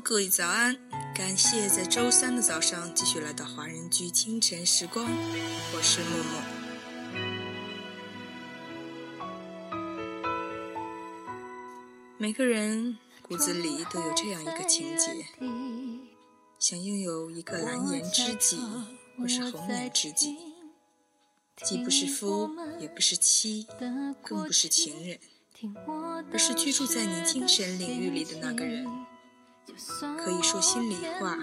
各位早安！感谢在周三的早上继续来到华人居清晨时光，我是默默。每个人骨子里都有这样一个情节，想拥有一个蓝颜知己，或是红颜知己，既不是夫，也不是妻，更不是情人，而是居住在你精神领域里的那个人。可以说心里话，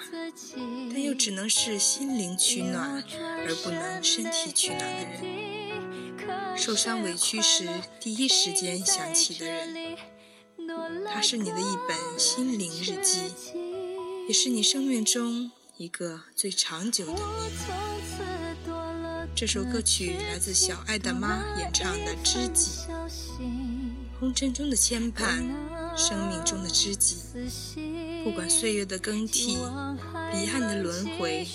但又只能是心灵取暖，而不能身体取暖的人。受伤委屈时，第一时间想起的人，他是你的一本心灵日记，也是你生命中一个最长久的。这首歌曲来自小爱的妈演唱的《知己》，红尘中的牵绊，生命中的知己。不管岁月的更替，彼岸的轮回，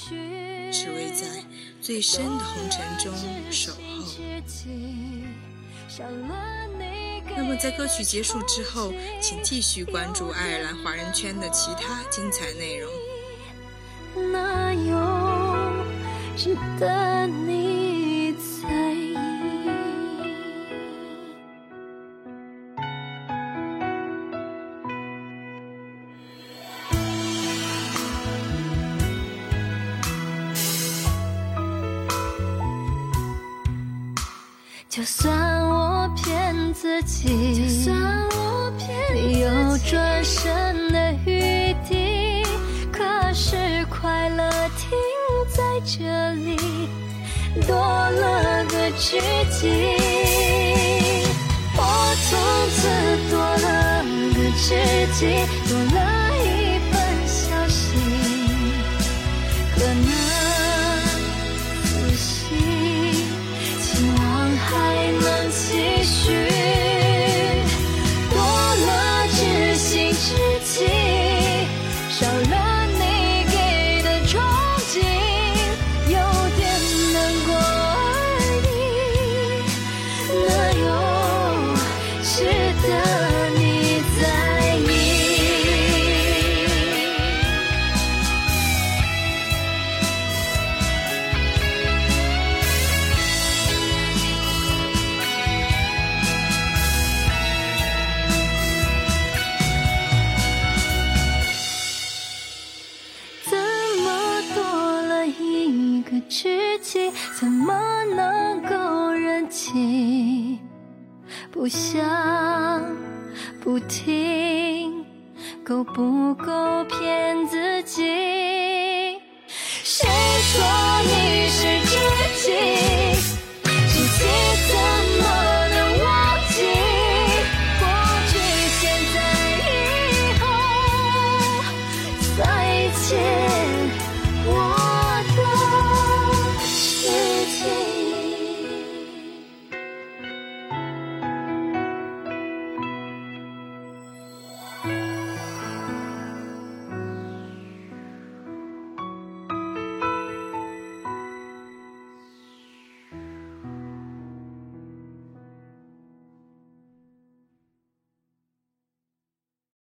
只为在最深的红尘中守候。那么，在歌曲结束之后，请继续关注爱尔兰华人圈的其他精彩内容。那有值得你就算我骗自己，就算我骗你有转身的余地，可是快乐停在这里，多了个知己。我从此多了个知己，多了知己，怎么能够忍气？不想不听，够不够骗自己？谁说你是知己？知己怎么能忘记？过去、现在、以后，再见。